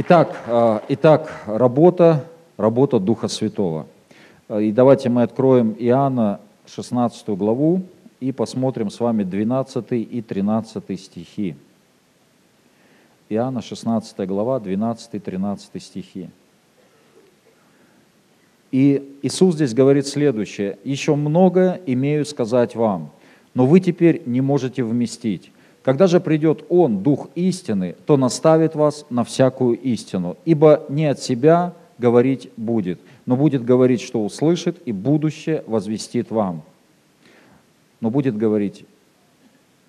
Итак, а, итак, работа, работа Духа Святого. А, и давайте мы откроем Иоанна 16 главу и посмотрим с вами 12 и 13 стихи. Иоанна 16 глава, 12 и 13 стихи. И Иисус здесь говорит следующее. «Еще много имею сказать вам, но вы теперь не можете вместить. Когда же придет Он, Дух истины, то наставит вас на всякую истину, ибо не от себя говорить будет, но будет говорить, что услышит, и будущее возвестит вам. Но будет говорить,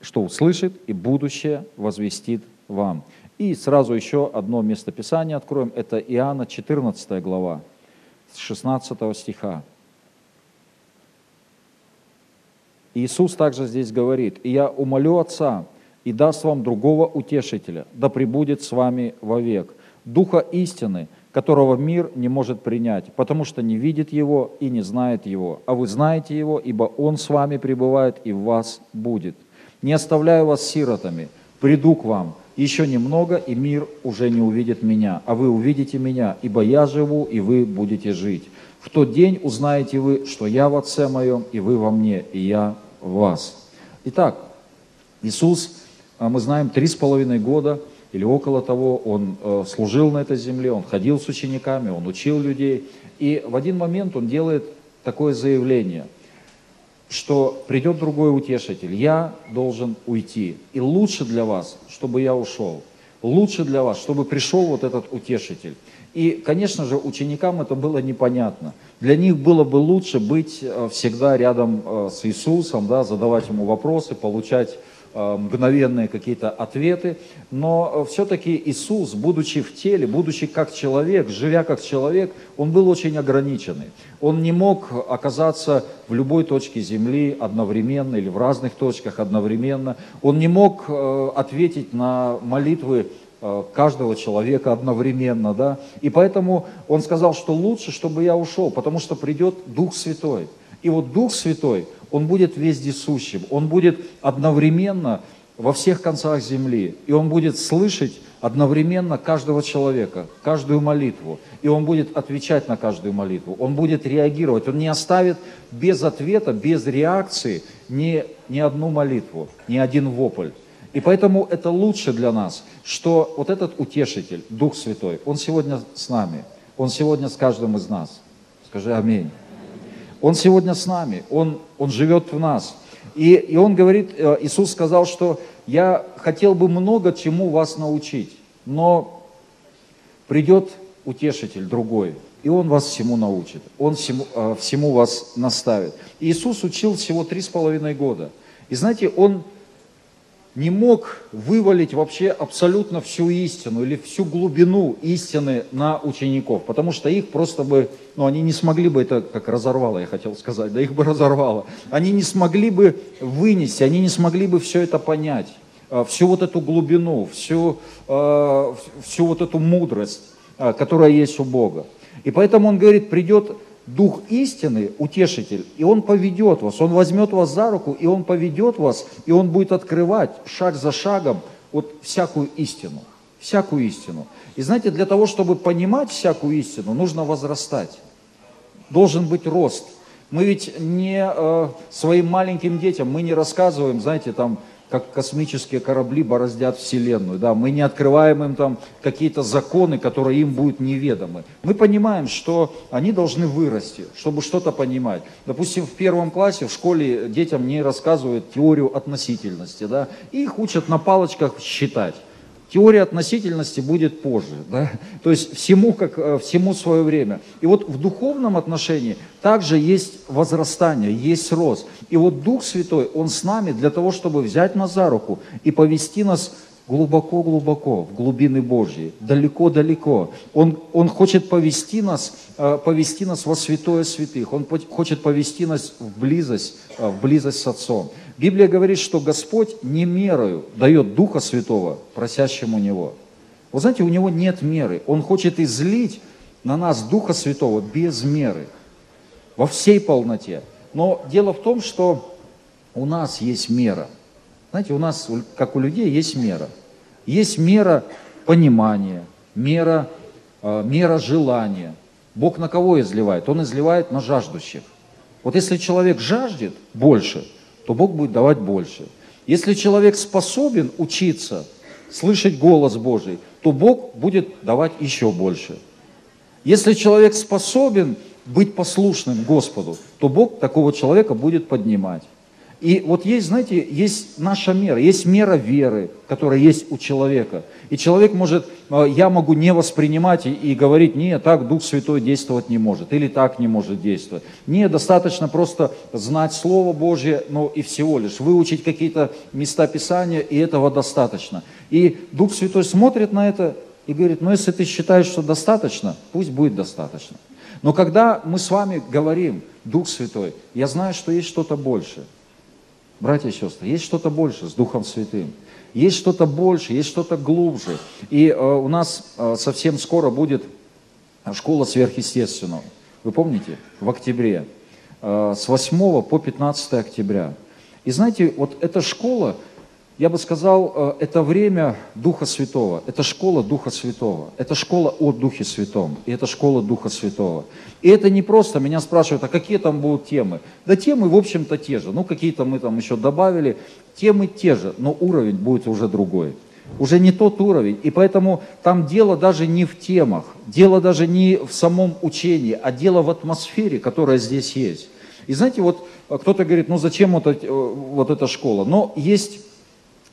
что услышит, и будущее возвестит вам. И сразу еще одно местописание откроем, это Иоанна 14 глава, с 16 стиха. Иисус также здесь говорит, «И я умолю Отца, и даст вам другого утешителя, да пребудет с вами вовек, Духа истины, которого мир не может принять, потому что не видит Его и не знает Его. А вы знаете Его, ибо Он с вами пребывает и в вас будет. Не оставляю вас сиротами, приду к вам. Еще немного, и мир уже не увидит меня, а вы увидите меня, ибо я живу, и вы будете жить. В тот день узнаете вы, что я в Отце моем, и вы во мне, и я в вас. Итак, Иисус мы знаем, три с половиной года или около того он э, служил на этой земле, он ходил с учениками, он учил людей. И в один момент он делает такое заявление, что придет другой утешитель, я должен уйти. И лучше для вас, чтобы я ушел. Лучше для вас, чтобы пришел вот этот утешитель. И, конечно же, ученикам это было непонятно. Для них было бы лучше быть э, всегда рядом э, с Иисусом, да, задавать ему вопросы, получать мгновенные какие-то ответы, но э, все-таки Иисус, будучи в теле, будучи как человек, живя как человек, он был очень ограниченный. Он не мог оказаться в любой точке земли одновременно или в разных точках одновременно. Он не мог э, ответить на молитвы каждого человека одновременно, да, и поэтому он сказал, что лучше, чтобы я ушел, потому что придет Дух Святой. И вот Дух Святой – он будет вездесущим, Он будет одновременно во всех концах земли, и Он будет слышать одновременно каждого человека, каждую молитву, и Он будет отвечать на каждую молитву, Он будет реагировать, Он не оставит без ответа, без реакции ни, ни одну молитву, ни один вопль. И поэтому это лучше для нас, что вот этот утешитель, Дух Святой, Он сегодня с нами, Он сегодня с каждым из нас. Скажи аминь. Он сегодня с нами, Он, он живет в нас. И, и Он говорит, э, Иисус сказал, что я хотел бы много чему вас научить, но придет утешитель другой, и Он вас всему научит, Он всему, э, всему вас наставит. Иисус учил всего три с половиной года. И знаете, Он не мог вывалить вообще абсолютно всю истину или всю глубину истины на учеников, потому что их просто бы, ну, они не смогли бы, это как разорвало, я хотел сказать, да их бы разорвало. Они не смогли бы вынести, они не смогли бы все это понять, а, всю вот эту глубину, всю, а, всю вот эту мудрость, а, которая есть у Бога. И поэтому он говорит, придет Дух истины, утешитель, и Он поведет вас, Он возьмет вас за руку, и Он поведет вас, и Он будет открывать шаг за шагом вот всякую истину, всякую истину. И знаете, для того, чтобы понимать всякую истину, нужно возрастать. Должен быть рост. Мы ведь не э, своим маленьким детям, мы не рассказываем, знаете, там, как космические корабли бороздят Вселенную. Да, мы не открываем им там какие-то законы, которые им будут неведомы. Мы понимаем, что они должны вырасти, чтобы что-то понимать. Допустим, в первом классе в школе детям не рассказывают теорию относительности, да, их учат на палочках считать. Теория относительности будет позже. Да? То есть всему, как, э, всему свое время. И вот в духовном отношении также есть возрастание, есть рост. И вот Дух Святой, Он с нами для того, чтобы взять нас за руку и повести нас глубоко-глубоко в глубины Божьи, далеко-далеко. Он, он хочет повести нас, э, повести нас во святое святых. Он хочет повести нас в близость, э, в близость с Отцом. Библия говорит, что Господь не мерою дает Духа Святого просящему Него. Вы знаете, у Него нет меры. Он хочет излить на нас Духа Святого без меры, во всей полноте. Но дело в том, что у нас есть мера. Знаете, у нас, как у людей, есть мера. Есть мера понимания, мера, э, мера желания. Бог на кого изливает? Он изливает на жаждущих. Вот если человек жаждет больше, то Бог будет давать больше. Если человек способен учиться, слышать голос Божий, то Бог будет давать еще больше. Если человек способен быть послушным Господу, то Бог такого человека будет поднимать. И вот есть, знаете, есть наша мера, есть мера веры, которая есть у человека. И человек может, э, я могу не воспринимать и, говорить, нет, так Дух Святой действовать не может, или так не может действовать. Не, достаточно просто знать Слово Божье, но и всего лишь, выучить какие-то места Писания, и этого достаточно. И Дух Святой смотрит на это и говорит, ну если ты считаешь, что достаточно, пусть будет достаточно. Но когда мы с вами говорим, Дух Святой, я знаю, что есть что-то большее – Братья и сестры, есть что-то больше с Духом Святым. Есть что-то больше, есть что-то глубже. И э, у нас э, совсем скоро будет школа сверхъестественного. Вы помните? В октябре. Э, с 8 по 15 октября. И знаете, вот эта школа, я бы сказал, э, это время Духа Святого, это школа Духа Святого, это школа о Духе Святом, и это школа Духа Святого. И это не просто, меня спрашивают, а какие там будут темы? Да темы, в общем-то, те же, ну какие-то мы там еще добавили, темы те же, но уровень будет уже другой. Уже не тот уровень, и поэтому там дело даже не в темах, дело даже не в самом учении, а дело в атмосфере, которая здесь есть. И знаете, вот э, кто-то говорит, ну зачем вот, э, вот эта школа? Но есть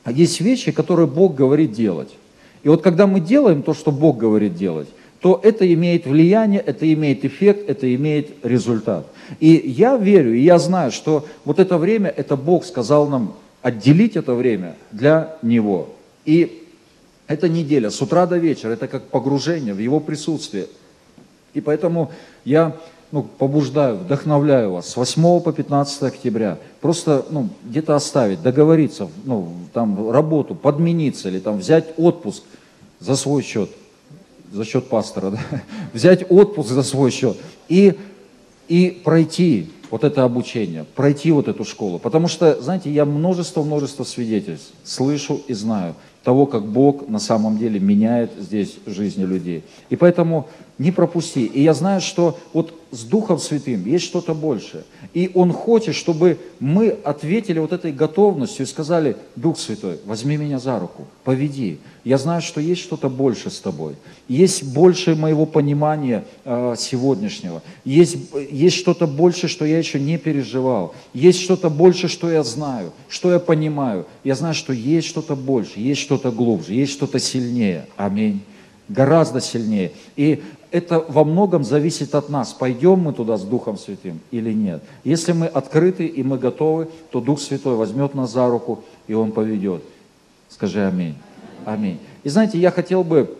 а есть вещи, которые Бог говорит делать. И вот когда мы делаем то, что Бог говорит делать, то это имеет влияние, это имеет эффект, это имеет результат. И я верю, и я знаю, что вот это время, это Бог сказал нам отделить это время для Него. И эта неделя с утра до вечера, это как погружение в Его присутствие. И поэтому я ну, побуждаю, вдохновляю вас с 8 по 15 октября просто ну, где-то оставить, договориться, ну, там, работу, подмениться или там, взять отпуск за свой счет, за счет пастора, да? взять отпуск за свой счет и, и пройти вот это обучение, пройти вот эту школу. Потому что, знаете, я множество-множество свидетельств слышу и знаю того, как Бог на самом деле меняет здесь жизни людей. И поэтому не пропусти. И я знаю, что вот с Духом Святым есть что-то большее. И Он хочет, чтобы мы ответили вот этой готовностью и сказали, Дух Святой, возьми меня за руку, поведи. Я знаю, что есть что-то больше с тобой. Есть больше моего понимания э, сегодняшнего. Есть, есть что-то больше, что я еще не переживал. Есть что-то больше, что я знаю, что я понимаю. Я знаю, что есть что-то больше, есть что-то глубже, есть что-то сильнее. Аминь гораздо сильнее. И это во многом зависит от нас, пойдем мы туда с Духом Святым или нет. Если мы открыты и мы готовы, то Дух Святой возьмет нас за руку, и Он поведет. Скажи аминь. Аминь. И знаете, я хотел бы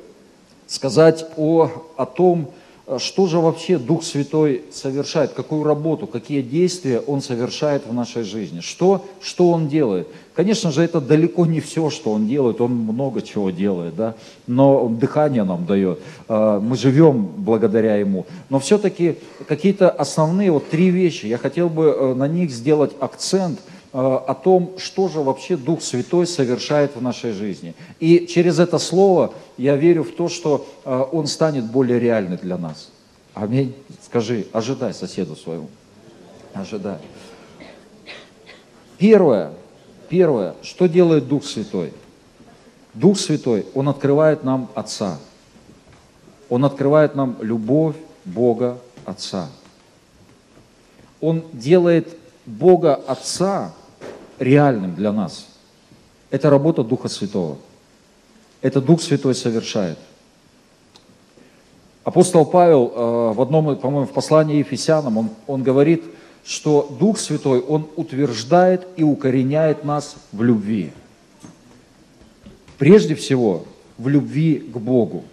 сказать о, о том, что же вообще Дух Святой совершает, какую работу, какие действия Он совершает в нашей жизни, что, что Он делает. Конечно же, это далеко не все, что Он делает, Он много чего делает, да? но Он дыхание нам дает, а, мы живем благодаря Ему. Но все-таки какие-то основные вот три вещи, я хотел бы э, на них сделать акцент – э, о том, что же вообще Дух Святой совершает в нашей жизни. И через это слово я верю в то, что э, он станет более реальным для нас. Аминь. Скажи, ожидай соседу своему. Ожидай. Первое, первое, что делает Дух Святой? Дух Святой, Он открывает нам Отца. Он открывает нам любовь Бога Отца. Он делает Бога Отца реальным для нас. Это работа Духа Святого. Это Дух Святой совершает. Апостол Павел э, в одном, по-моему, в послании Ефесянам, он, он говорит, что Дух Святой, Он утверждает и укореняет нас в любви. Прежде всего, в любви к Богу.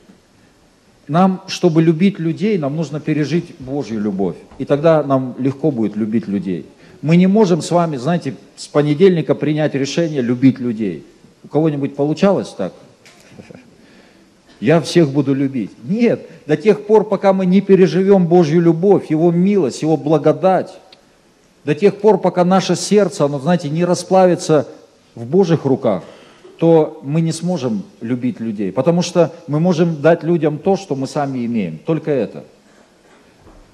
Нам, чтобы любить людей, нам нужно пережить Божью любовь. И тогда нам легко будет любить людей. Мы не можем с вами, знаете, с понедельника принять решение любить людей. У кого-нибудь получалось так? Я всех буду любить. Нет, до тех пор, пока мы не переживем Божью любовь, Его милость, Его благодать, до тех пор, пока наше сердце, оно, знаете, не расплавится в Божьих руках, то мы не сможем любить людей. Потому что мы можем дать людям то, что мы сами имеем. Только это.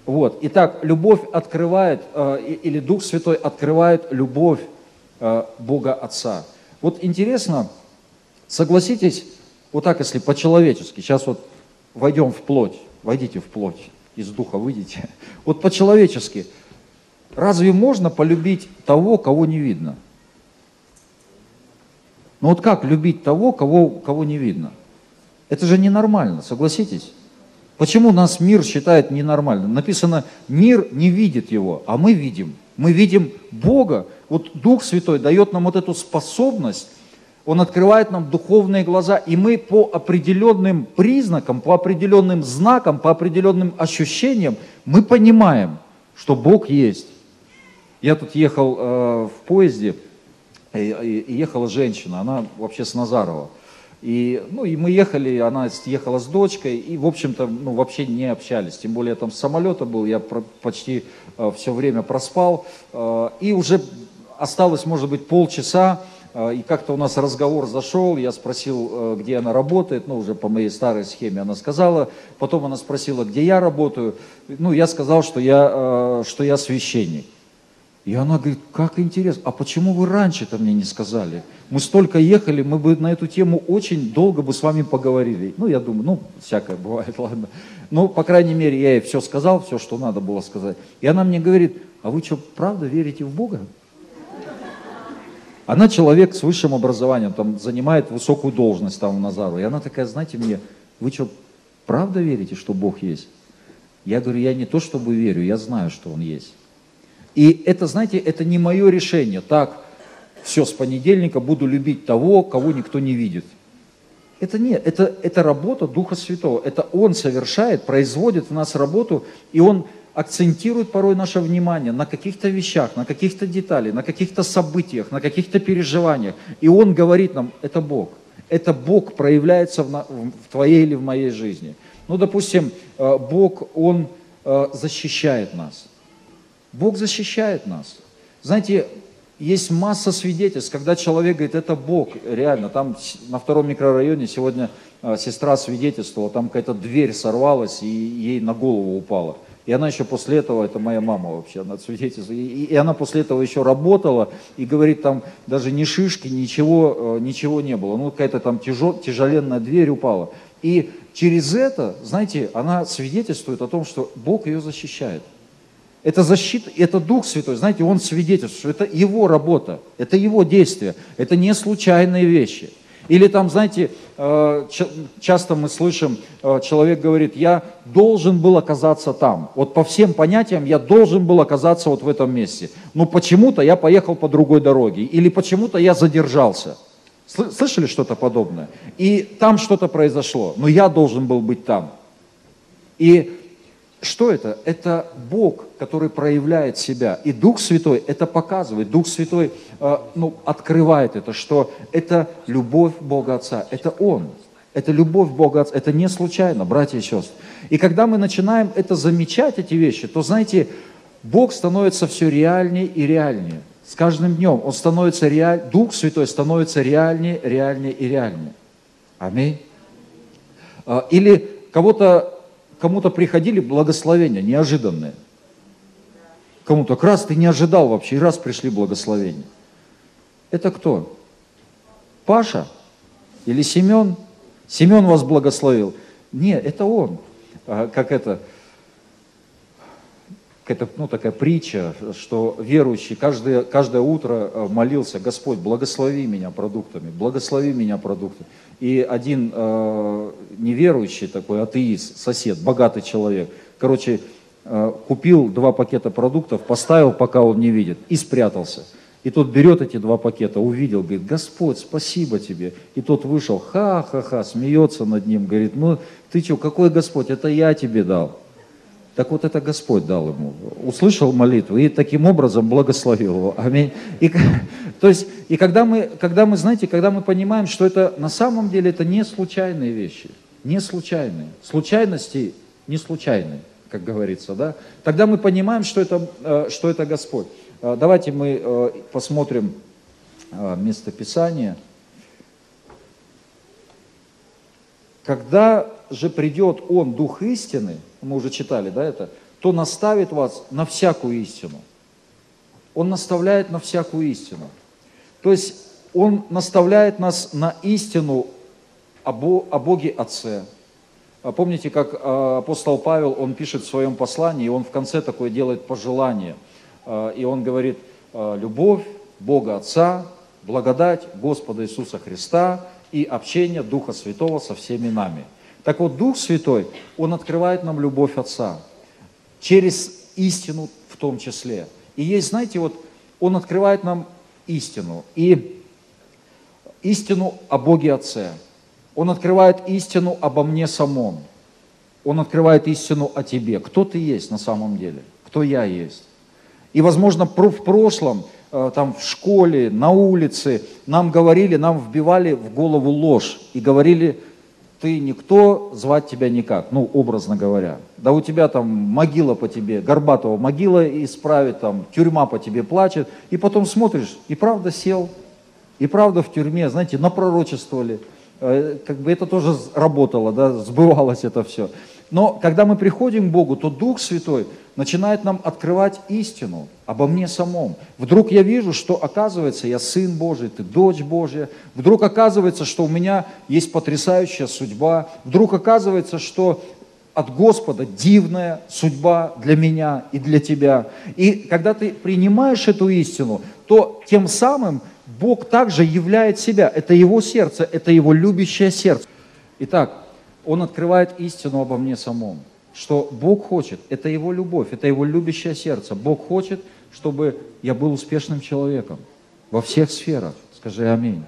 Вот. Итак, любовь открывает, э, или Дух Святой открывает любовь э, Бога Отца. Вот интересно, согласитесь, вот так, если по-человечески, сейчас вот войдем в плоть, войдите в плоть, из Духа выйдите. Вот по-человечески, разве можно полюбить того, кого не видно? Ну вот как любить того, кого, кого не видно? Это же ненормально, согласитесь? Почему нас мир считает ненормальным? Написано, мир не видит его, а мы видим. Мы видим Бога. Вот Дух Святой дает нам вот эту способность, Он открывает нам духовные глаза, и мы по определенным признакам, по определенным знакам, по определенным ощущениям, мы понимаем, что Бог есть. Я тут ехал э, в поезде, и, и ехала женщина, она вообще с Назарова. И, ну, и мы ехали, она ехала с дочкой, и, в общем-то, ну, вообще не общались. Тем более, там с самолета был, я про, почти э, все время проспал. Э, и уже осталось, может быть, полчаса, э, и как-то у нас разговор зашел, я спросил, э, где она работает, ну, уже по моей старой схеме она сказала. Потом она спросила, где я работаю. Ну, я сказал, что я, э, что я священник. И она говорит, как интересно, а почему вы раньше-то мне не сказали? Мы столько ехали, мы бы на эту тему очень долго бы с вами поговорили. Ну, я думаю, ну, всякое бывает, ладно. Ну, по крайней мере, я ей все сказал, все, что надо было сказать. И она мне говорит, а вы что, правда верите в Бога? Она человек с высшим образованием, там, занимает высокую должность там в Назару. И она такая, знаете мне, вы что, правда верите, что Бог есть? Я говорю, я не то чтобы верю, я знаю, что Он есть. И это, знаете, это не мое решение. Так, все, с понедельника буду любить того, кого никто не видит. Это нет, это, это работа Духа Святого. Это Он совершает, производит в нас работу, и Он акцентирует порой наше внимание на каких-то вещах, на каких-то деталях, на каких-то событиях, на каких-то переживаниях. И Он говорит нам, это Бог. Это Бог проявляется в, на, в твоей или в моей жизни. Ну, допустим, э, Бог, Он э, защищает нас. Бог защищает нас. Знаете, есть масса свидетельств, когда человек говорит, это Бог, реально, там на втором микрорайоне сегодня а, сестра свидетельствовала, там какая-то дверь сорвалась и ей на голову упала. И она еще после этого, это моя мама вообще, она свидетельствует, и, и она после этого еще работала и говорит, там даже ни шишки, ничего, э, ничего не было. Ну, какая-то там тяжел, тяжеленная дверь упала. И через это, знаете, она свидетельствует о том, что Бог ее защищает. Это защита, это Дух Святой, знаете, Он свидетельствует, что это Его работа, это Его действия, это не случайные вещи. Или там, знаете, э, часто мы слышим, э, человек говорит, я должен был оказаться там. Вот по всем понятиям я должен был оказаться вот в этом месте. Но почему-то я поехал по другой дороге. Или почему-то я задержался. Слышали что-то подобное? И там что-то произошло, но я должен был быть там. И что это? Это Бог, который проявляет себя. И Дух Святой это показывает. Дух Святой э, ну, открывает это, что это любовь Бога Отца. Это Он. Это любовь Бога Отца. Это не случайно, братья и сестры. И когда мы начинаем это замечать, эти вещи, то, знаете, Бог становится все реальнее и реальнее. С каждым днем Он становится реаль... Дух Святой становится реальнее, реальнее и реальнее. Аминь. Э, или кого-то кому-то приходили благословения неожиданные. Кому-то, раз ты не ожидал вообще, и раз пришли благословения. Это кто? Паша? Или Семен? Семен вас благословил. Нет, это он. А, как это, это ну, такая притча, что верующий каждое, каждое утро э, молился, Господь, благослови меня продуктами, благослови меня продуктами. И один э, неверующий такой атеист, сосед, богатый человек, короче, э, купил два пакета продуктов, поставил, пока он не видит, и спрятался. И тот берет эти два пакета, увидел, говорит, Господь, спасибо тебе. И тот вышел, ха-ха-ха, смеется над ним, говорит, ну ты что, какой Господь, это я тебе дал. Так вот это Господь дал ему. Услышал молитву и таким образом благословил его. Аминь. И, то есть, и когда мы, когда мы, знаете, когда мы понимаем, что это на самом деле это не случайные вещи, не случайные. Случайности не случайные, как говорится, да? Тогда мы понимаем, что это, э, что это Господь. Э, давайте мы э, посмотрим местописание. когда же придет Он, Дух истины, мы уже читали, да, это, то наставит вас на всякую истину. Он наставляет на всякую истину. То есть Он наставляет нас на истину о Боге Отце. А помните, как а, апостол Павел, он пишет в своем послании, и он в конце такое делает пожелание. А, и он говорит, любовь Бога Отца, благодать Господа Иисуса Христа и общение Духа Святого со всеми нами. Так вот, Дух Святой, Он открывает нам любовь Отца через истину в том числе. И есть, знаете, вот Он открывает нам истину. И истину о Боге Отце. Он открывает истину обо мне самом. Он открывает истину о тебе. Кто ты есть на самом деле? Кто я есть? И, возможно, в прошлом, э, там, в школе, на улице нам говорили, нам вбивали в голову ложь и говорили, ты никто, звать тебя никак, ну, образно говоря. Да у тебя там могила по тебе, Горбатова могила исправит, там, тюрьма по тебе плачет, и потом смотришь, и правда сел, и правда в тюрьме, знаете, напророчествовали. Э, как бы это тоже работало, да, сбывалось это все. Но когда мы приходим к Богу, то Дух Святой начинает нам открывать истину обо мне самом. Вдруг я вижу, что оказывается, я сын Божий, ты дочь Божья. Вдруг оказывается, что у меня есть потрясающая судьба. Вдруг оказывается, что от Господа дивная судьба для меня и для тебя. И когда ты принимаешь эту истину, то тем самым Бог также являет себя. Это Его сердце, это Его любящее сердце. Итак, Он открывает истину обо мне самом. Что Бог хочет, это Его любовь, это Его любящее сердце. Бог хочет, чтобы я был успешным человеком во всех сферах. Скажи аминь.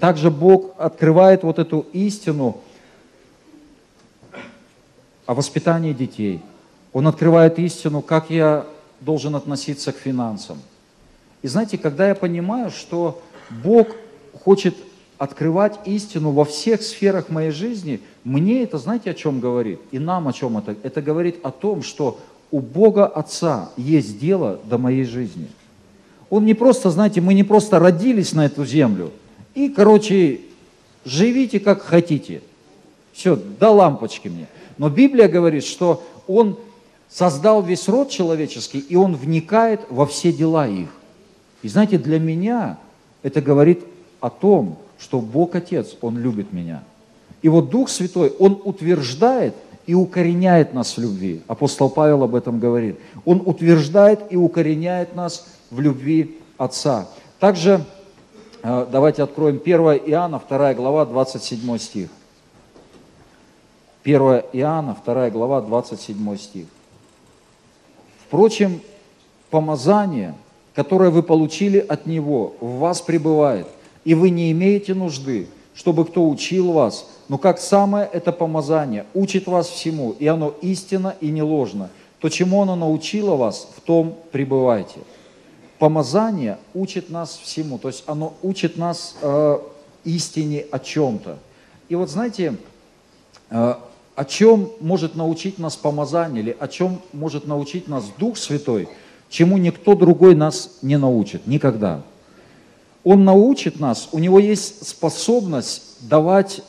Также Бог открывает вот эту истину о воспитании детей. Он открывает истину, как я должен относиться к финансам – и знаете, когда я понимаю, что Бог хочет открывать истину во всех сферах моей жизни, мне это, знаете, о чем говорит? И нам о чем это? Это говорит о том, что у Бога Отца есть дело до моей жизни. Он не просто, знаете, мы не просто родились на эту землю и, короче, живите как хотите. Все, до лампочки мне. Но Библия говорит, что Он создал весь род человеческий, и Он вникает во все дела их. И знаете, для меня это говорит о том, что Бог Отец, Он любит меня. И вот Дух Святой, Он утверждает и укореняет нас в любви. Апостол Павел об этом говорит. Он утверждает и укореняет нас в любви Отца. Также э, давайте откроем 1 Иоанна, 2 глава, 27 стих. 1 Иоанна, 2 глава, 27 стих. Впрочем, помазание – которое вы получили от Него, в вас пребывает, и вы не имеете нужды, чтобы кто учил вас, но как самое это помазание учит вас всему, и оно истинно и не ложно. То, чему оно научило вас, в том пребывайте. Помазание учит нас всему, то есть оно учит нас э, истине о чем-то. И вот знаете, э, о чем может научить нас помазание, или о чем может научить нас Дух Святой – чему никто другой нас не научит, никогда. Он научит нас, у него есть способность давать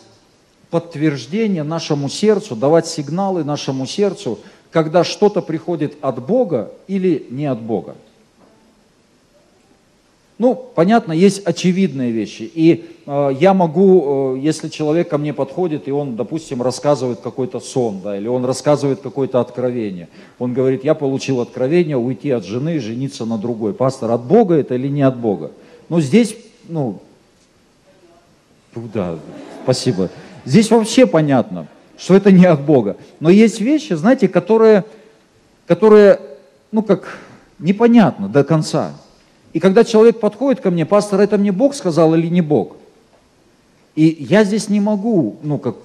подтверждение нашему сердцу, давать сигналы нашему сердцу, когда что-то приходит от Бога или не от Бога. Ну, понятно, есть очевидные вещи. И э, я могу, э, если человек ко мне подходит, и он, допустим, рассказывает какой-то сон, да, или он рассказывает какое-то откровение. Он говорит, я получил откровение уйти от жены, жениться на другой. Пастор, от Бога это или не от Бога? Но здесь, ну, да, спасибо. Здесь вообще понятно, что это не от Бога. Но есть вещи, знаете, которые, которые ну, как непонятно до конца. И когда человек подходит ко мне, пастор, это мне Бог сказал или не Бог? И я здесь не могу, ну, как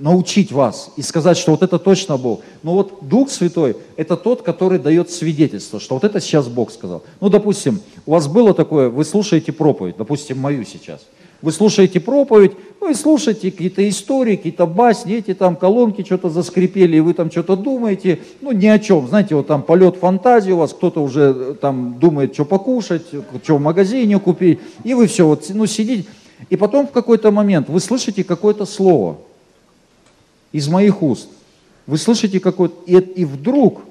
научить вас и сказать, что вот это точно Бог. Но вот Дух Святой – это тот, который дает свидетельство, что вот это сейчас Бог сказал. Ну, допустим, у вас было такое, вы слушаете проповедь, допустим, мою сейчас – вы слушаете проповедь, ну и слушаете какие-то истории, какие-то басни, эти там колонки что-то заскрипели, и вы там что-то думаете, ну ни о чем. Знаете, вот там полет фантазии у вас, кто-то уже э, там думает, что покушать, что в магазине купить, и вы все вот, ну сидите. И потом в какой-то момент вы слышите какое-то слово. Из моих уст. Вы слышите какой-то... И, и вдруг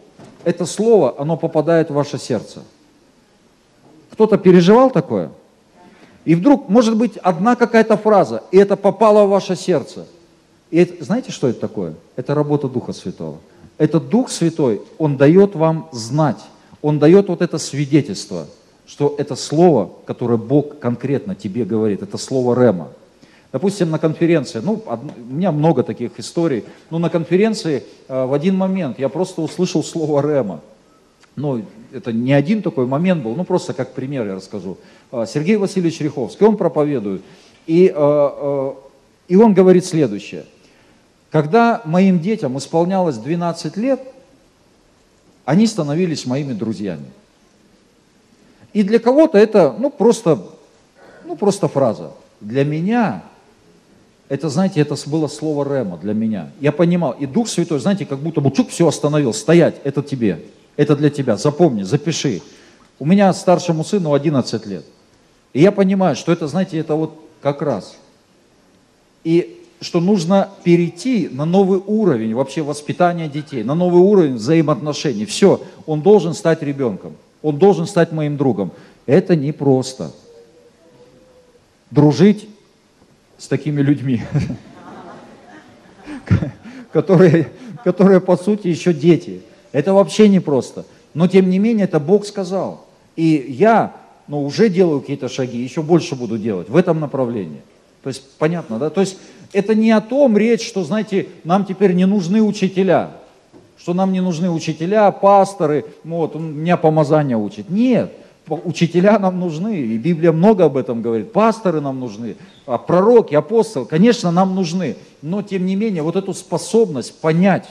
это слово, оно попадает в ваше сердце. Кто-то переживал такое? И вдруг, может быть, одна какая-то фраза, и это попало в ваше сердце. И это, знаете, что это такое? Это работа Духа Святого. Это Дух Святой, Он дает вам знать, Он дает вот это свидетельство, что это слово, которое Бог конкретно тебе говорит, это слово Рема. Допустим, на конференции, ну, у меня много таких историй, но на конференции э, в один момент я просто услышал слово Рема. Ну, это не один такой момент был, ну, просто как пример я расскажу. Э, Сергей Васильевич Риховский, он проповедует, и, э, и он говорит следующее. Когда моим детям исполнялось 12 лет, они становились моими друзьями. И для кого-то это, ну, просто, ну, просто фраза. Для меня это, знаете, это было слово Рема для меня. Я понимал, и Дух Святой, знаете, как будто бы чук, все остановил, стоять, это тебе, это для тебя, запомни, запиши. У меня старшему сыну 11 лет. И я понимаю, что это, знаете, это вот как раз. И что нужно перейти на новый уровень вообще воспитания детей, на новый уровень взаимоотношений. Все, он должен стать ребенком, он должен стать моим другом. Это непросто. Дружить с такими людьми, которые, которые по сути еще дети. Это вообще непросто. Но тем не менее, это Бог сказал. И я ну, уже делаю какие-то шаги, еще больше буду делать в этом направлении. То есть, понятно, да? То есть, это не о том речь, что, знаете, нам теперь не нужны учителя, что нам не нужны учителя, пасторы, вот, он меня помазания учит. Нет, учителя нам нужны, и Библия много об этом говорит, пасторы нам нужны, а пророки, апостолы, конечно, нам нужны, но тем не менее вот эту способность понять,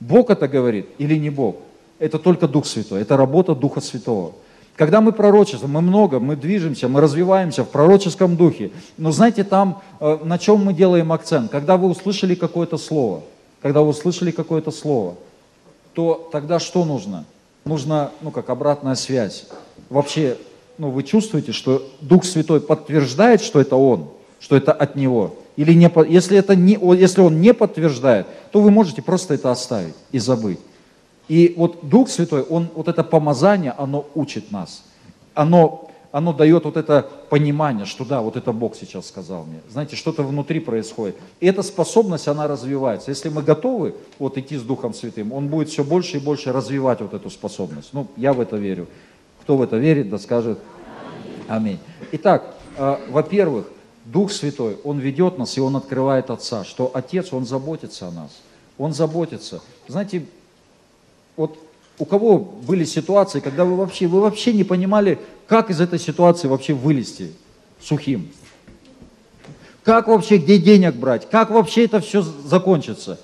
Бог это говорит или не Бог, это только Дух Святой, это работа Духа Святого. Когда мы пророчествуем, мы много, мы движемся, мы развиваемся в пророческом духе. Но знаете, там э, на чем мы делаем акцент? Когда вы услышали какое-то слово, когда вы услышали какое-то слово, то тогда что нужно? Нужно, ну как обратная связь вообще, ну, вы чувствуете, что Дух Святой подтверждает, что это Он, что это от Него? Или не, если, это не, если Он не подтверждает, то вы можете просто это оставить и забыть. И вот Дух Святой, Он, вот это помазание, оно учит нас. Оно, оно дает вот это понимание, что да, вот это Бог сейчас сказал мне. Знаете, что-то внутри происходит. И эта способность, она развивается. Если мы готовы вот идти с Духом Святым, Он будет все больше и больше развивать вот эту способность. Ну, я в это верю. Кто в это верит, да скажет Аминь. Итак, э, во-первых, Дух Святой, Он ведет нас, и Он открывает Отца, что Отец, Он заботится о нас. Он заботится. Знаете, вот у кого были ситуации, когда вы вообще, вы вообще не понимали, как из этой ситуации вообще вылезти сухим? Как вообще, где денег брать? Как вообще это все закончится?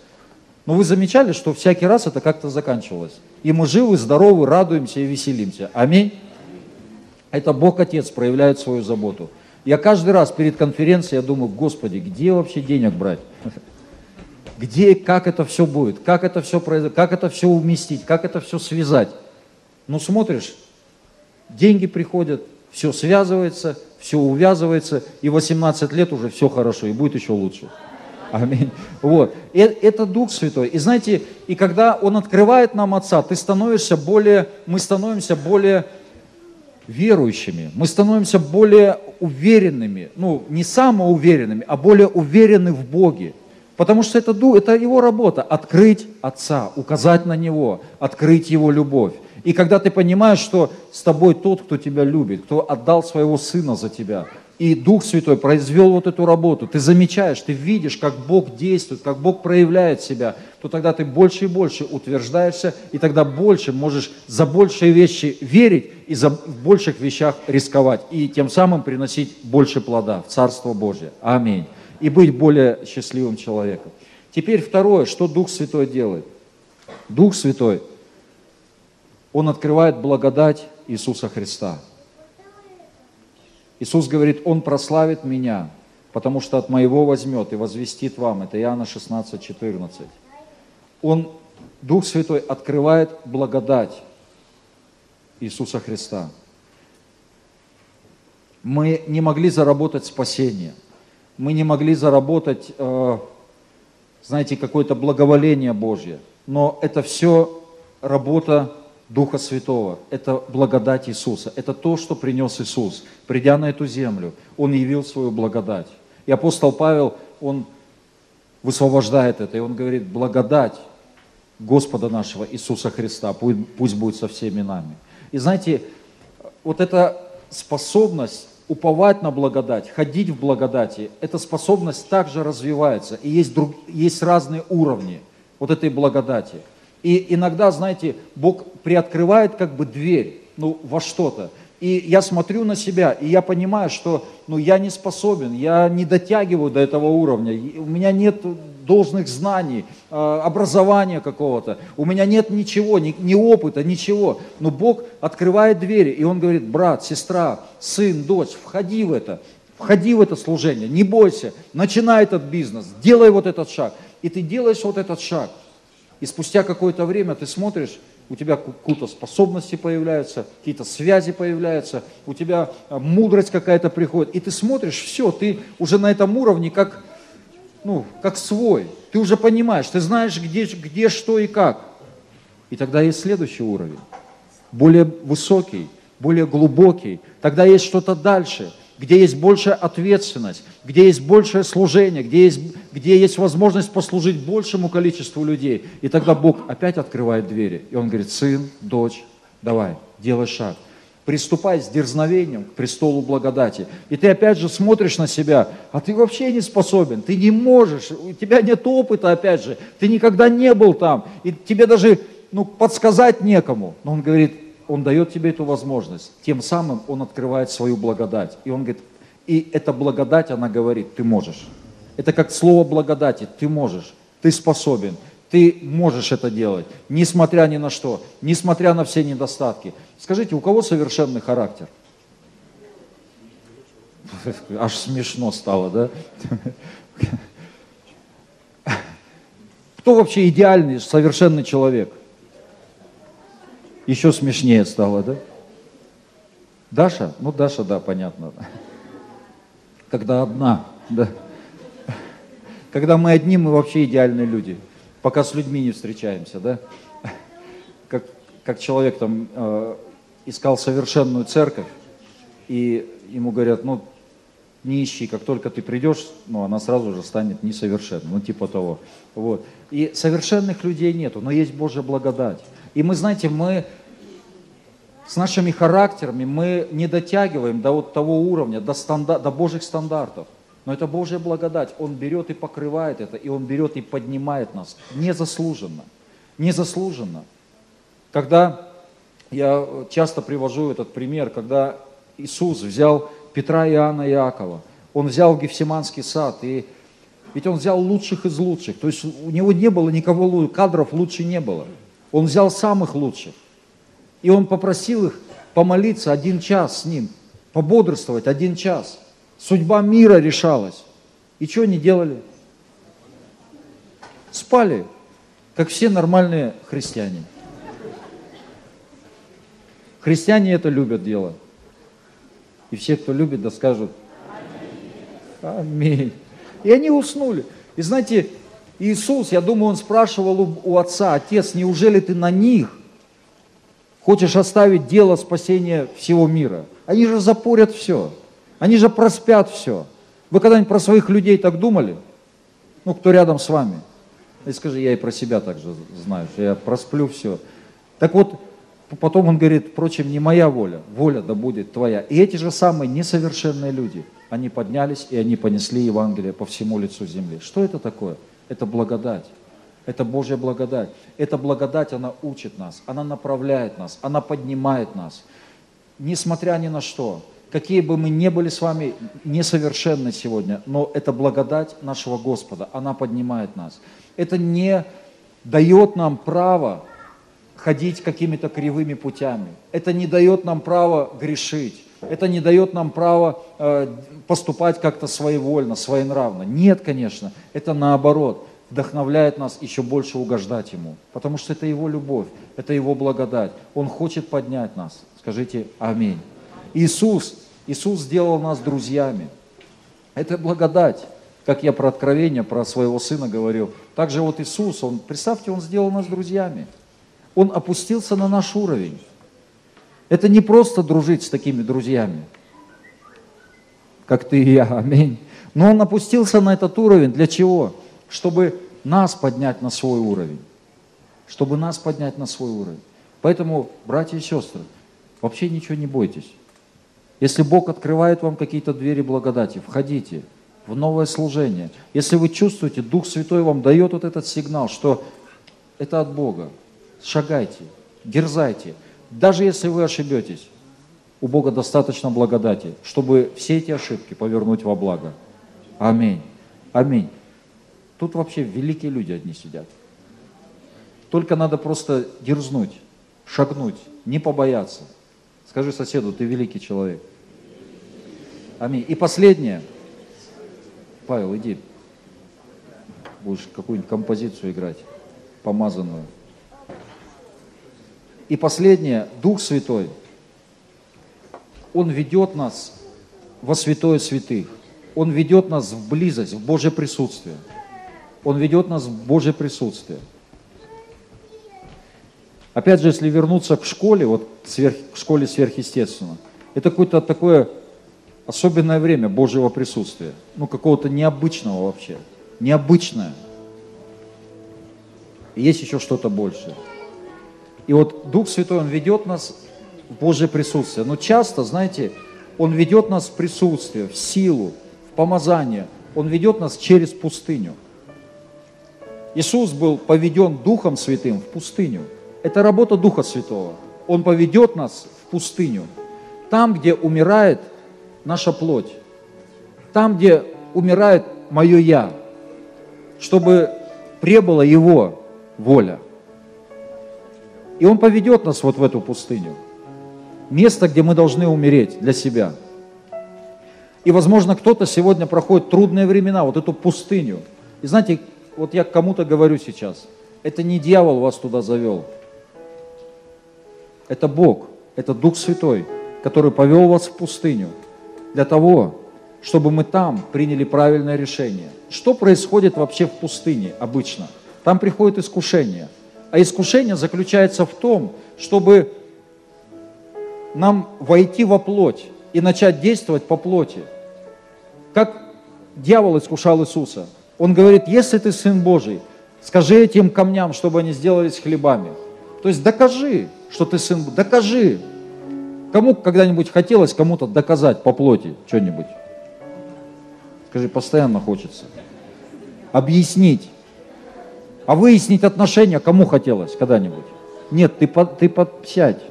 Но вы замечали, что всякий раз это как-то заканчивалось? И мы живы, здоровы, радуемся и веселимся. Аминь. Это Бог Отец проявляет свою заботу. Я каждый раз перед конференцией я думаю, Господи, где вообще денег брать? Где, как это все будет, как это все произойдет, как это все уместить, как это все связать. Ну смотришь, деньги приходят, все связывается, все увязывается, и 18 лет уже все хорошо, и будет еще лучше. Аминь. Вот. И это Дух Святой. И знаете, и когда Он открывает нам Отца, ты становишься более, мы становимся более верующими, мы становимся более уверенными, ну, не самоуверенными, а более уверены в Боге. Потому что это, это его работа, открыть Отца, указать на Него, открыть Его любовь. И когда ты понимаешь, что с тобой тот, кто тебя любит, кто отдал своего Сына за тебя, и Дух Святой произвел вот эту работу, ты замечаешь, ты видишь, как Бог действует, как Бог проявляет себя, то тогда ты больше и больше утверждаешься, и тогда больше можешь за большие вещи верить и за, в больших вещах рисковать, и тем самым приносить больше плода в Царство Божье. Аминь. И быть более счастливым человеком. Теперь второе, что Дух Святой делает. Дух Святой, Он открывает благодать Иисуса Христа – Иисус говорит, Он прославит меня, потому что от моего возьмет и возвестит вам. Это Иоанна 16, 14. Он, Дух Святой, открывает благодать Иисуса Христа. Мы не могли заработать спасение. Мы не могли заработать э, знаете, какое-то благоволение Божье. Но это все работа Духа Святого. Это благодать Иисуса. Это то, что принес Иисус. Придя на эту землю, Он явил свою благодать. И апостол Павел, он высвобождает это, и он говорит, благодать Господа нашего Иисуса Христа, пусть, будет со всеми нами. И знаете, вот эта способность уповать на благодать, ходить в благодати, эта способность также развивается. И есть, друг, есть разные уровни вот этой благодати. И иногда, знаете, Бог приоткрывает как бы дверь ну, во что-то. И я смотрю на себя, и я понимаю, что ну, я не способен, я не дотягиваю до этого уровня, у меня нет должных знаний, а, образования какого-то, у меня нет ничего, ни, ни опыта, ничего. Но Бог открывает двери, и Он говорит, брат, сестра, сын, дочь, входи в это, входи в это служение, не бойся, начинай этот бизнес, делай вот этот шаг. И ты делаешь вот этот шаг. И спустя какое-то время ты смотришь, у тебя какие-то способности появляются, какие-то связи появляются, у тебя а, мудрость какая-то приходит, и ты смотришь, все, ты уже на этом уровне как, ну, как свой, ты уже понимаешь, ты знаешь, где, где что и как. И тогда есть следующий уровень, более высокий, более глубокий, тогда есть что-то дальше – где есть большая ответственность, где есть большее служение, где есть, где есть возможность послужить большему количеству людей. И тогда Бог опять открывает двери. И Он говорит, сын, дочь, давай, делай шаг. Приступай с дерзновением к престолу благодати. И ты опять же смотришь на себя, а ты вообще не способен, ты не можешь, у тебя нет опыта, опять же, ты никогда не был там, и тебе даже ну, подсказать некому. Но он говорит, он дает тебе эту возможность. Тем самым Он открывает свою благодать. И Он говорит, и эта благодать, она говорит, ты можешь. Это как слово благодати, ты можешь, ты способен, ты можешь это делать, несмотря ни на что, несмотря на все недостатки. Скажите, у кого совершенный характер? Аж смешно стало, да? Кто вообще идеальный, совершенный человек? Еще смешнее стало, да? Даша? Ну, Даша, да, понятно. Когда одна, да. Когда мы одни, мы вообще идеальные люди. Пока с людьми не встречаемся, да? Как, как человек там э, искал совершенную церковь, и ему говорят, ну, не ищи, как только ты придешь, ну, она сразу же станет несовершенной, ну, типа того. Вот. И совершенных людей нету, но есть Божья благодать. И мы, знаете, мы с нашими характерами, мы не дотягиваем до вот того уровня, до, стандар, до Божьих стандартов. Но это Божья благодать. Он берет и покрывает это, и Он берет и поднимает нас незаслуженно. Незаслуженно. Когда я часто привожу этот пример, когда Иисус взял Петра, Иоанна и Иакова, Он взял Гефсиманский сад, и ведь Он взял лучших из лучших. То есть у Него не было никого, кадров лучше не было. Он взял самых лучших. И он попросил их помолиться один час с ним, пободрствовать один час. Судьба мира решалась. И что они делали? Спали, как все нормальные христиане. Христиане это любят дело. И все, кто любит, да скажут Аминь. И они уснули. И знаете, Иисус, я думаю, он спрашивал у, у отца, отец, неужели ты на них хочешь оставить дело спасения всего мира? Они же запорят все. Они же проспят все. Вы когда-нибудь про своих людей так думали? Ну, кто рядом с вами? И скажи, я и про себя также знаю, что я просплю все. Так вот, потом он говорит, впрочем, не моя воля, воля да будет твоя. И эти же самые несовершенные люди, они поднялись и они понесли Евангелие по всему лицу земли. Что это такое? Это благодать. Это Божья благодать. Эта благодать, она учит нас, она направляет нас, она поднимает нас. Несмотря ни на что, какие бы мы ни были с вами несовершенны сегодня, но это благодать нашего Господа, она поднимает нас. Это не дает нам право ходить какими-то кривыми путями. Это не дает нам право грешить. Это не дает нам права э, поступать как-то своевольно, своенравно. Нет, конечно, это наоборот вдохновляет нас еще больше угождать Ему, потому что это Его любовь, это Его благодать. Он хочет поднять нас. Скажите Аминь. Иисус, Иисус сделал нас друзьями. Это благодать. как я про откровение, про своего сына говорил. Также вот Иисус, он, представьте, он сделал нас друзьями. Он опустился на наш уровень. Это не просто дружить с такими друзьями, как ты и я, аминь. Но он опустился на этот уровень для чего? Чтобы нас поднять на свой уровень. Чтобы нас поднять на свой уровень. Поэтому, братья и сестры, вообще ничего не бойтесь. Если Бог открывает вам какие-то двери благодати, входите в новое служение. Если вы чувствуете, Дух Святой вам дает вот этот сигнал, что это от Бога, шагайте, дерзайте. Даже если вы ошибетесь, у Бога достаточно благодати, чтобы все эти ошибки повернуть во благо. Аминь. Аминь. Тут вообще великие люди одни сидят. Только надо просто дерзнуть, шагнуть, не побояться. Скажи соседу, ты великий человек. Аминь. И последнее. Павел, иди. Будешь какую-нибудь композицию играть, помазанную. И последнее. Дух Святой. Он ведет нас во святое святых. Он ведет нас в близость, в Божье присутствие. Он ведет нас в Божье присутствие. Опять же, если вернуться к школе, вот сверх, к школе сверхъестественно, это какое-то такое особенное время Божьего присутствия, ну какого-то необычного вообще, необычное. И есть еще что-то большее. И вот Дух Святой, Он ведет нас в Божье присутствие. Но часто, знаете, Он ведет нас в присутствие, в силу, в помазание. Он ведет нас через пустыню. Иисус был поведен Духом Святым в пустыню. Это работа Духа Святого. Он поведет нас в пустыню. Там, где умирает наша плоть. Там, где умирает мое «я». Чтобы пребыла Его воля. И Он поведет нас вот в эту пустыню. Место, где мы должны умереть для себя. И, возможно, кто-то сегодня проходит трудные времена, вот эту пустыню. И знаете, вот я кому-то говорю сейчас, это не дьявол вас туда завел. Это Бог, это Дух Святой, который повел вас в пустыню для того, чтобы мы там приняли правильное решение. Что происходит вообще в пустыне обычно? Там приходит искушение – а искушение заключается в том, чтобы нам войти во плоть и начать действовать по плоти. Как дьявол искушал Иисуса. Он говорит, если ты Сын Божий, скажи этим камням, чтобы они сделались хлебами. То есть докажи, что ты Сын Божий. Докажи. Кому когда-нибудь хотелось кому-то доказать по плоти что-нибудь? Скажи, постоянно хочется. Объяснить. А выяснить отношения кому хотелось когда-нибудь? Нет, ты, под, ты подсядь.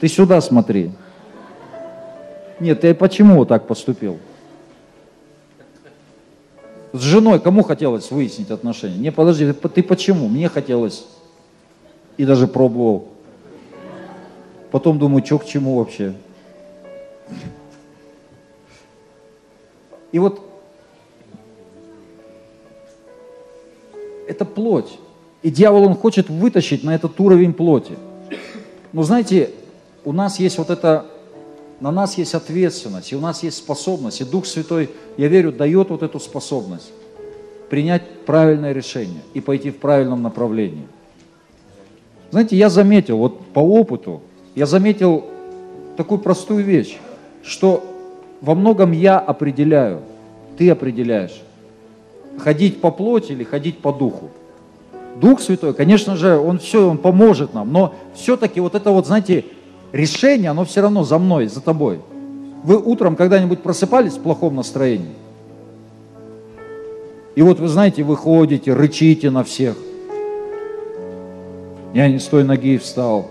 Ты сюда смотри. Нет, ты почему так поступил? С женой кому хотелось выяснить отношения? Не, подожди, ты почему? Мне хотелось. И даже пробовал. Потом думаю, что к чему вообще? И вот это плоть. И дьявол, он хочет вытащить на этот уровень плоти. Но знаете, у нас есть вот это, на нас есть ответственность, и у нас есть способность, и Дух Святой, я верю, дает вот эту способность принять правильное решение и пойти в правильном направлении. Знаете, я заметил, вот по опыту, я заметил такую простую вещь, что во многом я определяю, ты определяешь ходить по плоти или ходить по духу. Дух Святой, конечно же, Он все, Он поможет нам, но все-таки вот это вот, знаете, решение, оно все равно за мной, за тобой. Вы утром когда-нибудь просыпались в плохом настроении? И вот вы знаете, вы ходите, рычите на всех. Я не с той ноги встал.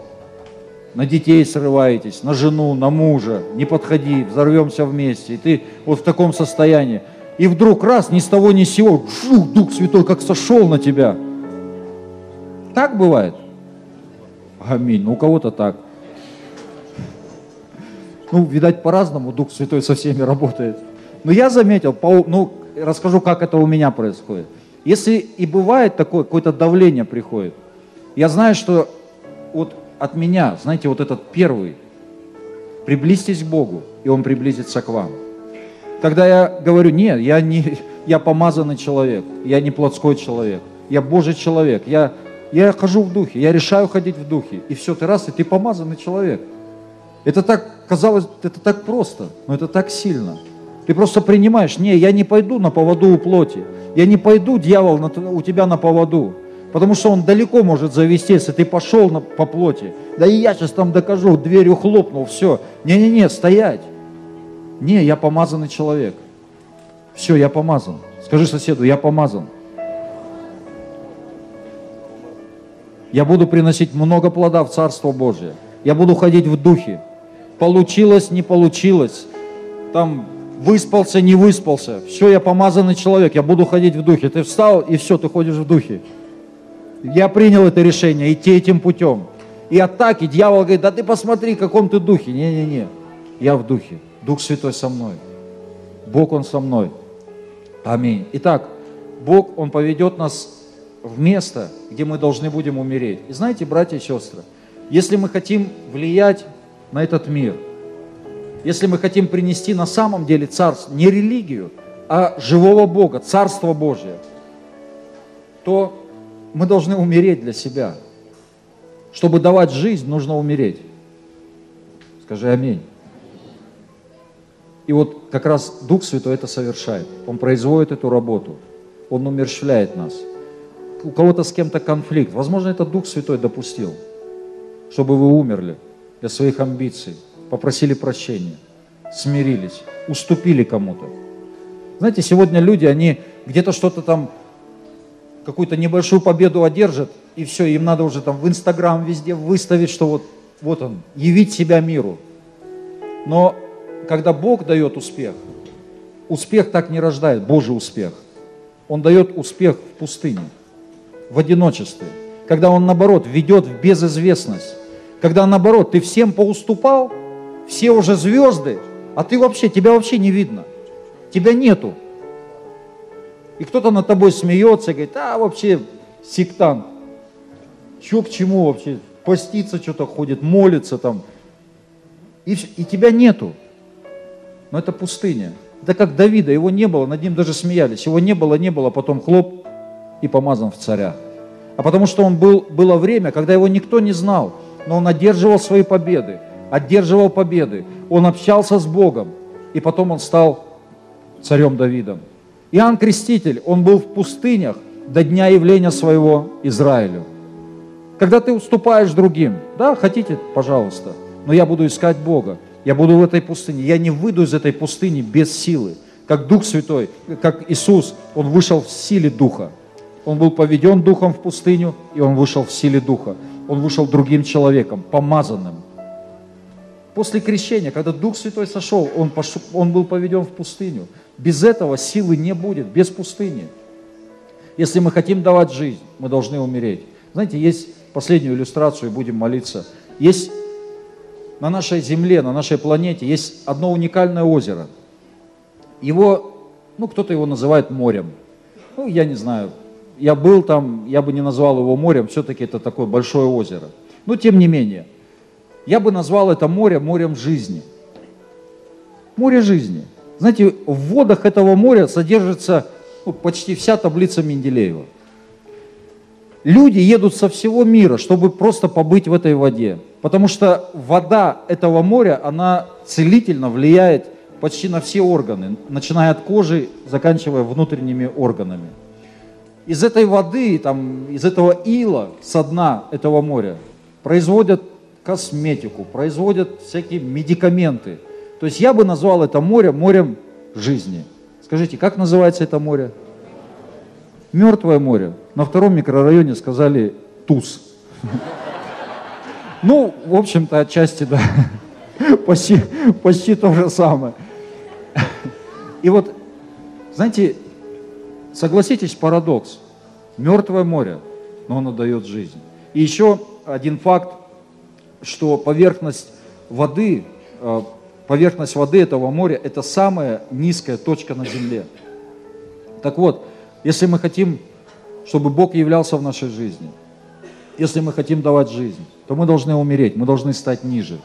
На детей срываетесь, на жену, на мужа. Не подходи, взорвемся вместе. И ты вот в таком состоянии и вдруг раз, ни с того ни с сего, жух, Дух Святой как сошел на тебя. Так бывает? Аминь. Ну, у кого-то так. Ну, видать, по-разному Дух Святой со всеми работает. Но я заметил, по, ну, расскажу, как это у меня происходит. Если и бывает такое, какое-то давление приходит, я знаю, что вот от меня, знаете, вот этот первый, приблизьтесь к Богу, и Он приблизится к вам. Когда я говорю, нет, я, не, я помазанный человек, я не плотской человек, я Божий человек, я, я хожу в духе, я решаю ходить в духе. И все, ты раз, и ты помазанный человек. Это так, казалось, это так просто, но это так сильно. Ты просто принимаешь, не, я не пойду на поводу у плоти, я не пойду, дьявол, на, у тебя на поводу. Потому что он далеко может завести, если ты пошел на, по плоти. Да и я сейчас там докажу, дверью хлопнул, все. Не-не-не, стоять. Не, я помазанный человек. Все, я помазан. Скажи соседу, я помазан. Я буду приносить много плода в Царство Божье. Я буду ходить в духе. Получилось, не получилось. Там выспался, не выспался. Все, я помазанный человек, я буду ходить в духе. Ты встал, и все, ты ходишь в духе. Я принял это решение, идти этим путем. И атаки, дьявол говорит, да ты посмотри, в каком ты духе. Не-не-не, я в духе. Дух Святой со мной. Бог, Он со мной. Аминь. Итак, Бог, Он поведет нас в место, где мы должны будем умереть. И знаете, братья и сестры, если мы хотим влиять на этот мир, если мы хотим принести на самом деле царство, не религию, а живого Бога, Царство Божье, то мы должны умереть для себя. Чтобы давать жизнь, нужно умереть. Скажи аминь. И вот как раз Дух Святой это совершает. Он производит эту работу. Он умерщвляет нас. У кого-то с кем-то конфликт. Возможно, это Дух Святой допустил, чтобы вы умерли для своих амбиций, попросили прощения, смирились, уступили кому-то. Знаете, сегодня люди, они где-то что-то там какую-то небольшую победу одержат, и все, им надо уже там в Инстаграм везде выставить, что вот, вот он, явить себя миру. Но когда Бог дает успех, успех так не рождает, Божий успех. Он дает успех в пустыне, в одиночестве. Когда Он, наоборот, ведет в безызвестность. Когда, наоборот, ты всем поуступал, все уже звезды, а ты вообще, тебя вообще не видно. Тебя нету. И кто-то над тобой смеется и говорит, а вообще сектант. Че к чему вообще? Поститься что-то ходит, молится там. И, и тебя нету. Но это пустыня. Это как Давида, его не было, над ним даже смеялись. Его не было, не было, потом хлоп и помазан в царя. А потому что он был, было время, когда его никто не знал, но он одерживал свои победы, одерживал победы. Он общался с Богом, и потом он стал царем Давидом. Иоанн Креститель, он был в пустынях до дня явления своего Израилю. Когда ты уступаешь другим, да, хотите, пожалуйста, но я буду искать Бога, я буду в этой пустыне, я не выйду из этой пустыни без силы. Как Дух Святой, как Иисус, Он вышел в силе Духа. Он был поведен Духом в пустыню, и Он вышел в силе Духа. Он вышел другим человеком, помазанным. После крещения, когда Дух Святой сошел, он, пошел, он был поведен в пустыню. Без этого силы не будет, без пустыни. Если мы хотим давать жизнь, мы должны умереть. Знаете, есть последнюю иллюстрацию, будем молиться. Есть на нашей Земле, на нашей планете, есть одно уникальное озеро. Его, ну, кто-то его называет морем. Ну, я не знаю, я был там, я бы не назвал его морем, все-таки это такое большое озеро. Но тем не менее, я бы назвал это море морем жизни. Море жизни – знаете, в водах этого моря содержится ну, почти вся таблица Менделеева. Люди едут со всего мира, чтобы просто побыть в этой воде. Потому что вода этого моря, она целительно влияет почти на все органы, начиная от кожи, заканчивая внутренними органами. Из этой воды, там, из этого ила со дна этого моря производят косметику, производят всякие медикаменты – то есть я бы назвал это море морем жизни. Скажите, как называется это море? Мертвое море. На втором микрорайоне сказали Туз. Ну, в общем-то, отчасти, да. Почти, почти то же самое. И вот, знаете, согласитесь, парадокс. Мертвое море, но оно дает жизнь. И еще один факт, что поверхность воды э, поверхность воды этого моря – это самая низкая точка на земле. Так вот, если мы хотим, чтобы Бог являлся в нашей жизни, если мы хотим давать жизнь, то мы должны умереть, мы должны стать ниже,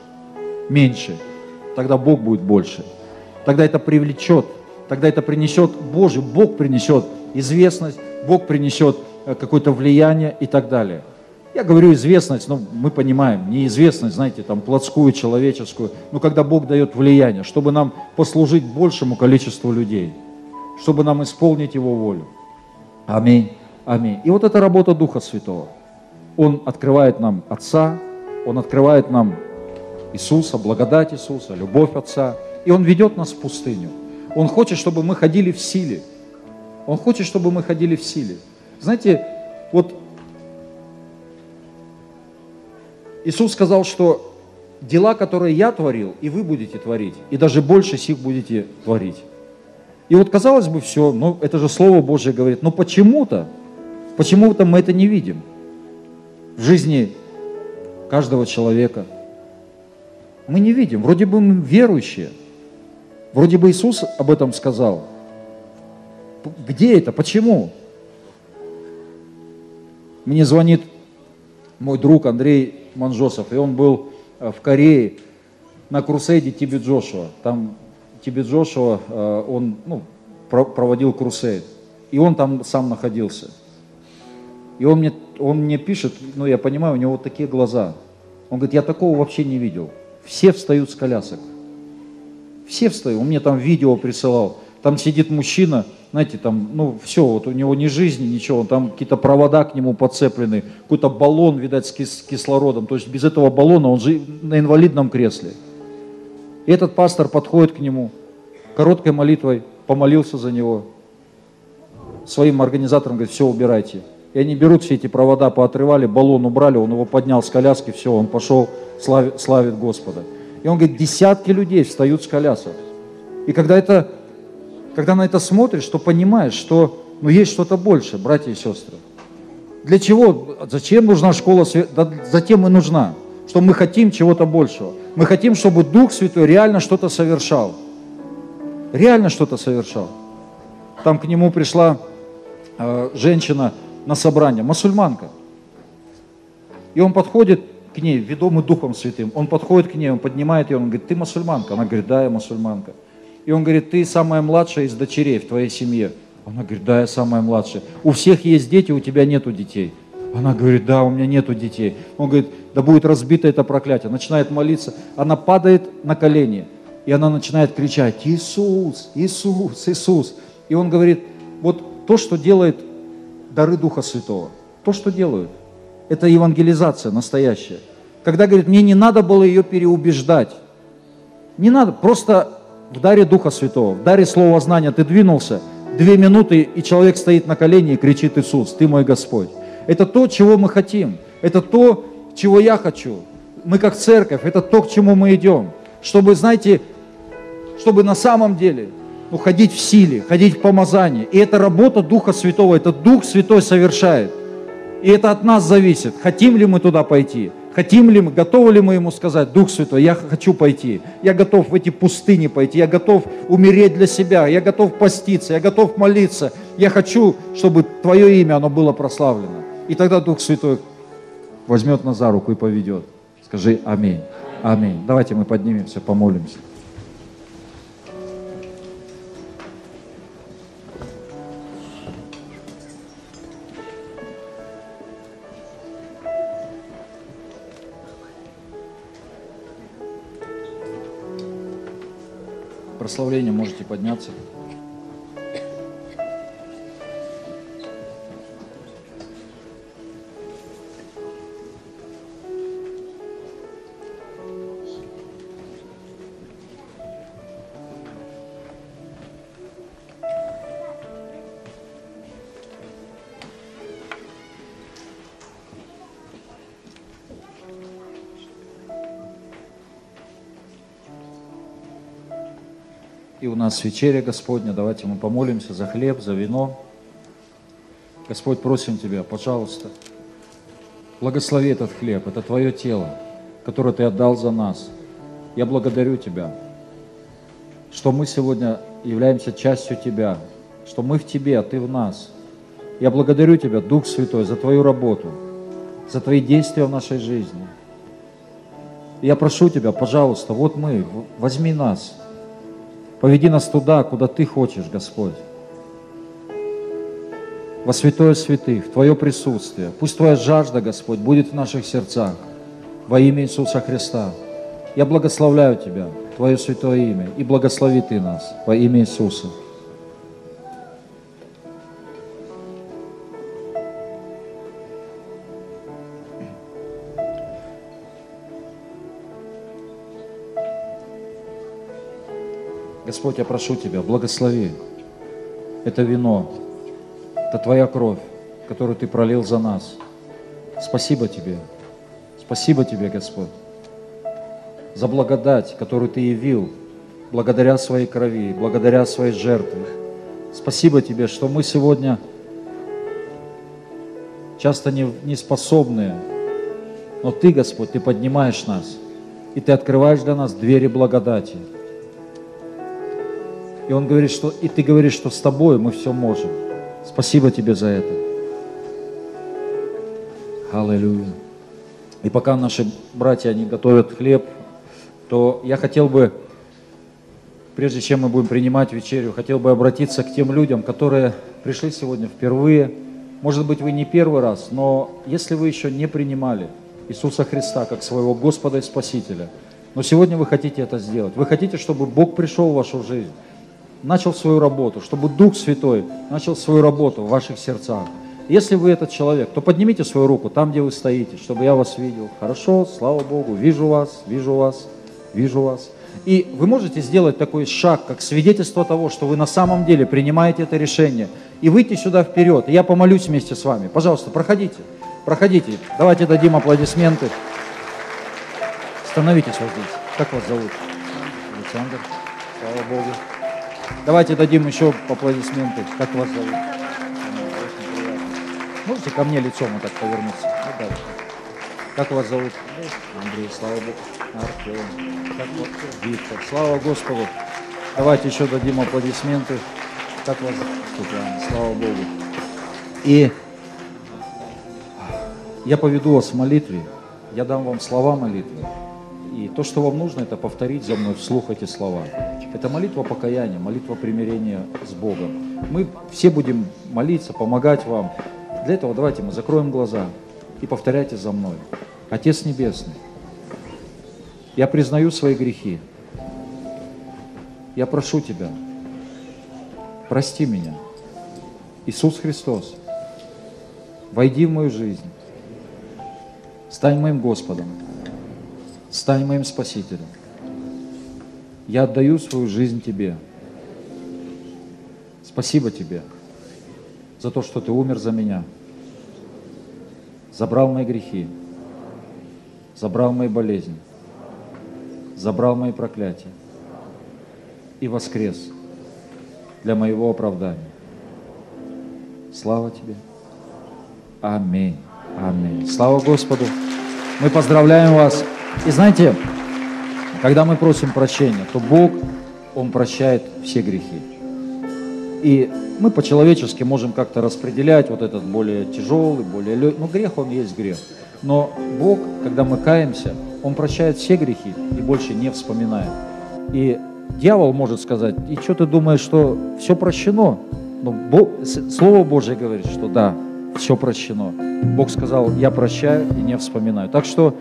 меньше. Тогда Бог будет больше. Тогда это привлечет тогда это принесет Божий, Бог принесет известность, Бог принесет э, какое-то влияние и так далее. Я говорю известность, но мы понимаем, неизвестность, знаете, там плотскую, человеческую, но когда Бог дает влияние, чтобы нам послужить большему количеству людей, чтобы нам исполнить Его волю. Аминь. Аминь. И вот это работа Духа Святого. Он открывает нам Отца, Он открывает нам Иисуса, благодать Иисуса, любовь Отца. И Он ведет нас в пустыню. Он хочет, чтобы мы ходили в силе. Он хочет, чтобы мы ходили в силе. Знаете, вот Иисус сказал, что дела, которые я творил, и вы будете творить, и даже больше сих будете творить. И вот казалось бы, все, ну это же Слово Божье говорит, но почему-то, почему-то мы это не видим в жизни каждого человека. Мы не видим, вроде бы мы верующие, вроде бы Иисус об этом сказал. Где это? Почему? Мне звонит мой друг Андрей Манжосов, и он был э, в Корее на крусейде Тибет Джошуа. Там Тибет Джошуа, э, он ну, проводил крусейд, и он там сам находился. И он мне, он мне пишет, ну я понимаю, у него вот такие глаза. Он говорит, я такого вообще не видел. Все встают с колясок. Все встают. Он мне там видео присылал. Там сидит мужчина, знаете, там, ну, все, вот у него ни жизни, ничего, там какие-то провода к нему подцеплены, какой-то баллон, видать, с, кис- кислородом. То есть без этого баллона он же на инвалидном кресле. И этот пастор подходит к нему, короткой молитвой помолился за него, своим организаторам говорит, все, убирайте. И они берут все эти провода, поотрывали, баллон убрали, он его поднял с коляски, все, он пошел, славит, славит Господа. И он говорит, десятки людей встают с колясок. И когда, это, когда на это смотришь, то понимаешь, что ну, есть что-то больше, братья и сестры. Для чего? Зачем нужна школа? Да, затем и нужна, что мы хотим чего-то большего. Мы хотим, чтобы Дух Святой реально что-то совершал. Реально что-то совершал. Там к нему пришла э, женщина, на собрание, мусульманка. И он подходит к ней, ведомый Духом Святым, он подходит к ней, он поднимает ее, он говорит, ты мусульманка? Она говорит, да, я мусульманка. И он говорит, ты самая младшая из дочерей в твоей семье. Она говорит, да, я самая младшая. У всех есть дети, у тебя нету детей. Она говорит, да, у меня нету детей. Он говорит, да будет разбито это проклятие. Начинает молиться. Она падает на колени. И она начинает кричать, Иисус, Иисус, Иисус. И он говорит, вот то, что делает дары Духа Святого. То, что делают. Это евангелизация настоящая. Когда говорит, мне не надо было ее переубеждать. Не надо, просто в даре Духа Святого, в даре Слова знания ты двинулся, две минуты, и человек стоит на колени и кричит Иисус, ты мой Господь. Это то, чего мы хотим. Это то, чего я хочу. Мы как церковь, это то, к чему мы идем. Чтобы, знаете, чтобы на самом деле ну, ходить в силе, ходить в помазании. И это работа Духа Святого, это Дух Святой совершает. И это от нас зависит, хотим ли мы туда пойти, хотим ли мы, готовы ли мы ему сказать, Дух Святой, я хочу пойти, я готов в эти пустыни пойти, я готов умереть для себя, я готов поститься, я готов молиться, я хочу, чтобы Твое имя, оно было прославлено. И тогда Дух Святой возьмет нас за руку и поведет. Скажи аминь. Аминь. Давайте мы поднимемся, помолимся. Прославления можете подняться. И у нас вечеря Господня, давайте мы помолимся за хлеб, за вино. Господь, просим Тебя, пожалуйста, благослови этот хлеб, это Твое тело, которое Ты отдал за нас. Я благодарю Тебя, что мы сегодня являемся частью Тебя, что мы в Тебе, а Ты в нас. Я благодарю Тебя, Дух Святой, за Твою работу, за Твои действия в нашей жизни. Я прошу Тебя, пожалуйста, вот мы, возьми нас – Поведи нас туда, куда Ты хочешь, Господь. Во святое святых, в Твое присутствие. Пусть Твоя жажда, Господь, будет в наших сердцах. Во имя Иисуса Христа. Я благословляю Тебя, Твое святое имя, и благослови Ты нас во имя Иисуса. Господь, я прошу Тебя, благослови это вино, это Твоя кровь, которую Ты пролил за нас. Спасибо Тебе. Спасибо Тебе, Господь, за благодать, которую Ты явил благодаря своей крови, благодаря своей жертве. Спасибо Тебе, что мы сегодня часто не, не способные, но Ты, Господь, Ты поднимаешь нас, и Ты открываешь для нас двери благодати – и он говорит, что и ты говоришь, что с тобой мы все можем. Спасибо тебе за это. Аллилуйя. И пока наши братья они готовят хлеб, то я хотел бы, прежде чем мы будем принимать вечерю, хотел бы обратиться к тем людям, которые пришли сегодня впервые. Может быть, вы не первый раз, но если вы еще не принимали Иисуса Христа как своего Господа и Спасителя, но сегодня вы хотите это сделать, вы хотите, чтобы Бог пришел в вашу жизнь, начал свою работу, чтобы Дух Святой начал свою работу в ваших сердцах. Если вы этот человек, то поднимите свою руку там, где вы стоите, чтобы я вас видел. Хорошо, слава Богу, вижу вас, вижу вас, вижу вас. И вы можете сделать такой шаг, как свидетельство того, что вы на самом деле принимаете это решение, и выйти сюда вперед. И я помолюсь вместе с вами. Пожалуйста, проходите, проходите. Давайте дадим аплодисменты. Становитесь вот здесь. Как вас зовут? Александр. Слава Богу. Давайте дадим еще аплодисменты. Как вас зовут? Можете ко мне лицом вот так повернуться? Ну, да. Как вас зовут? Андрей, слава Богу. Артем. Как? Виктор. Слава Господу. Давайте еще дадим аплодисменты. Как вас зовут? Слава Богу. И я поведу вас в молитве. Я дам вам слова молитвы. И то, что вам нужно, это повторить за мной вслух эти слова. Это молитва покаяния, молитва примирения с Богом. Мы все будем молиться, помогать вам. Для этого давайте мы закроем глаза и повторяйте за мной. Отец Небесный, я признаю свои грехи. Я прошу Тебя, прости меня. Иисус Христос, войди в мою жизнь, стань моим Господом, стань моим Спасителем. Я отдаю свою жизнь Тебе. Спасибо Тебе за то, что Ты умер за меня, забрал мои грехи, забрал мои болезни, забрал мои проклятия и воскрес для моего оправдания. Слава Тебе. Аминь. Аминь. Слава Господу. Мы поздравляем вас. И знаете, когда мы просим прощения, то Бог, Он прощает все грехи. И мы по-человечески можем как-то распределять вот этот более тяжелый, более легкий. Ну, грех, он есть грех. Но Бог, когда мы каемся, Он прощает все грехи и больше не вспоминает. И дьявол может сказать, и что ты думаешь, что все прощено? Но Бог, Слово Божье говорит, что да, все прощено. Бог сказал, я прощаю и не вспоминаю. Так что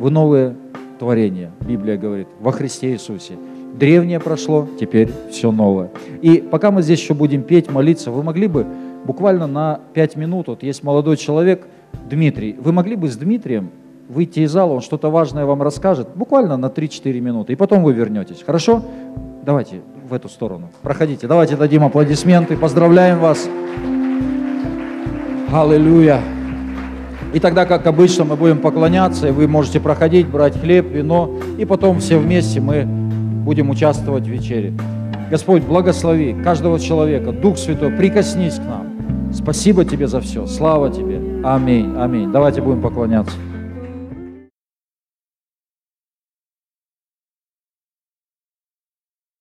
вы новые творение, Библия говорит, во Христе Иисусе. Древнее прошло, теперь все новое. И пока мы здесь еще будем петь, молиться, вы могли бы буквально на пять минут, вот есть молодой человек, Дмитрий, вы могли бы с Дмитрием выйти из зала, он что-то важное вам расскажет, буквально на 3-4 минуты, и потом вы вернетесь. Хорошо? Давайте в эту сторону. Проходите. Давайте дадим аплодисменты. Поздравляем вас. Аллилуйя. И тогда, как обычно, мы будем поклоняться, и вы можете проходить, брать хлеб, вино, и потом все вместе мы будем участвовать в вечере. Господь, благослови каждого человека, Дух Святой, прикоснись к нам. Спасибо Тебе за все. Слава Тебе. Аминь. Аминь. Давайте будем поклоняться.